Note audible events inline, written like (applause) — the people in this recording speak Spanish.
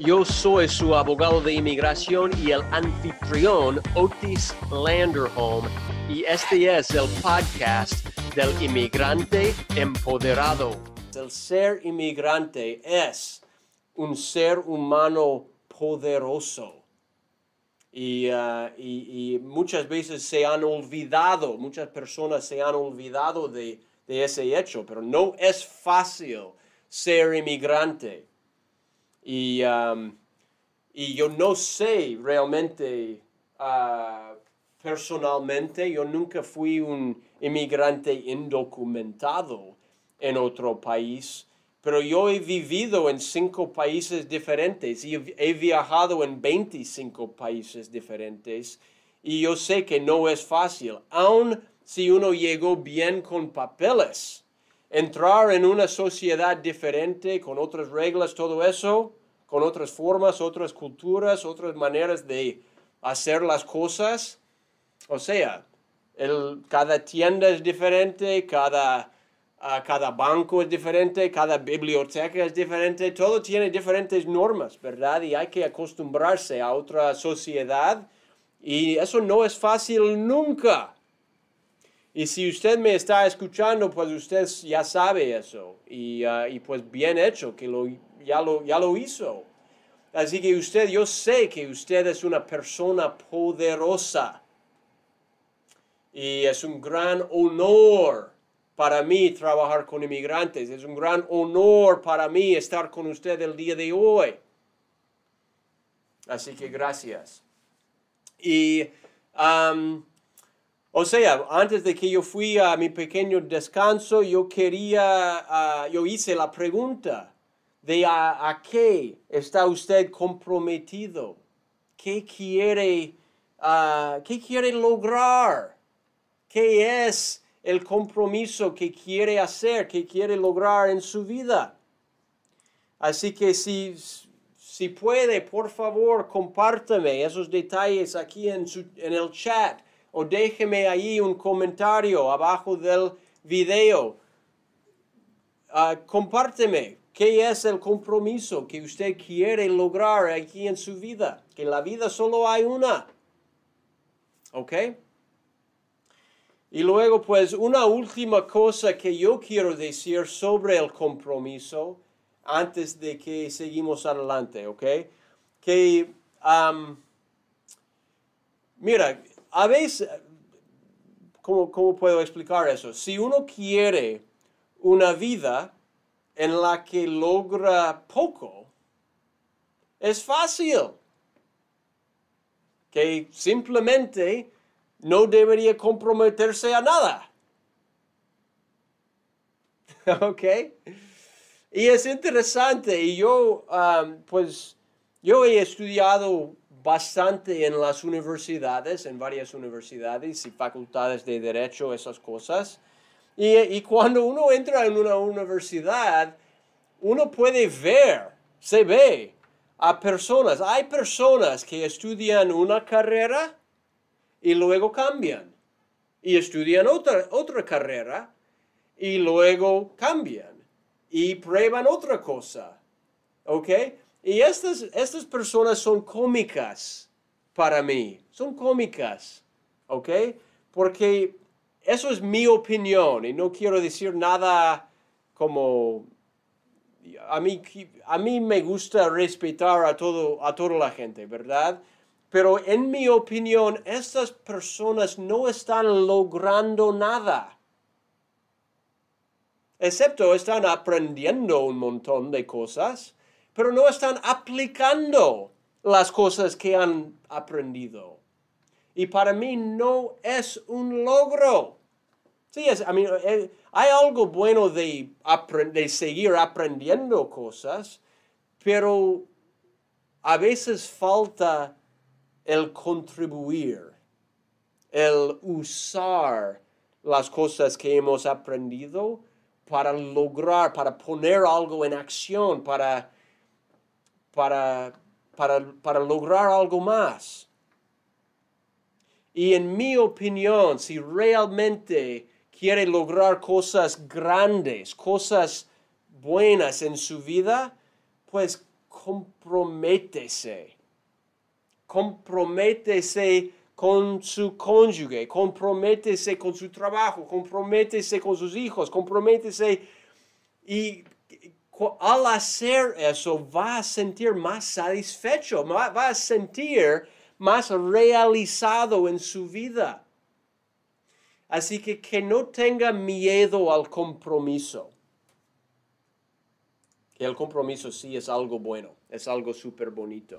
Yo soy su abogado de inmigración y el anfitrión Otis Landerholm y este es el podcast del inmigrante empoderado. El ser inmigrante es un ser humano poderoso. Y, uh, y, muchas veces se han olvidado, muchas personas se han olvidado de ese hecho, pero no es fácil ser inmigrante. Y, um, y yo no sé realmente, uh, personalmente, yo nunca fui un inmigrante indocumentado en otro país, pero yo he vivido en cinco países diferentes y he viajado en 25 países diferentes y yo sé que no es fácil, aun si uno llegó bien con papeles entrar en una sociedad diferente, con otras reglas, todo eso, con otras formas, otras culturas, otras maneras de hacer las cosas. O sea, el, cada tienda es diferente, cada, uh, cada banco es diferente, cada biblioteca es diferente, todo tiene diferentes normas, ¿verdad? Y hay que acostumbrarse a otra sociedad y eso no es fácil nunca. Y si usted me está escuchando, pues usted ya sabe eso. Y, uh, y pues bien hecho, que lo, ya, lo, ya lo hizo. Así que usted, yo sé que usted es una persona poderosa. Y es un gran honor para mí trabajar con inmigrantes. Es un gran honor para mí estar con usted el día de hoy. Así que gracias. Y um, o sea, antes de que yo fui a mi pequeño descanso, yo quería, uh, yo hice la pregunta de a, qué está usted comprometido, qué quiere, uh, qué quiere lograr, qué es el compromiso que quiere hacer, que quiere lograr en su vida. Así que si, si puede, por favor, compártame esos detalles aquí en, su, en el chat o déjeme ahí un comentario abajo del video. Uh, compárteme qué es el compromiso que usted quiere lograr aquí en su vida. Que la vida solo hay una. ¿Ok? Y luego, pues, una última cosa que yo quiero decir sobre el compromiso antes de que seguimos adelante, ¿ok? Que, mira, a veces, ¿cómo, ¿cómo, puedo explicar eso? Si uno quiere una vida en la que logra poco, es fácil. Que simplemente no debería comprometerse a nada. (laughs) ¿Ok? Y es interesante, y yo, um, pues, yo he estudiado bastante en las universidades, en varias universidades y facultades de derecho, esas cosas. Y, y, cuando uno entra en una universidad, uno puede ver, se ve a personas. Hay personas que estudian una carrera y luego cambian. Y estudian otra, otra carrera y luego cambian. Y prueban otra cosa. ¿Ok? Y estas, estas personas son cómicas para mí, son cómicas, ¿ok? Porque eso es mi opinión y no quiero decir nada como... A mí, a mí me gusta respetar a, todo, a toda la gente, ¿verdad? Pero en mi opinión, estas personas no están logrando nada. Excepto están aprendiendo un montón de cosas pero no están aplicando las cosas que han aprendido. Y para mí no es un logro. Sí, es, eh, hay algo bueno de, de seguir aprendiendo cosas, pero a veces falta el contribuir. el usar las cosas que hemos aprendido para lograr, para poner algo en acción, para, para, para, para lograr algo más. Y en mi opinión, si realmente quiere lograr cosas grandes, cosas buenas en su vida, pues comprométese. Comprométese con su cónyuge, comprométese con su trabajo, comprométese con sus hijos, comprométese y al hacer eso va a sentir más satisfecho, va a sentir más realizado en su vida. Así que que no tenga miedo al compromiso. Que el compromiso sí es algo bueno, es algo súper bonito.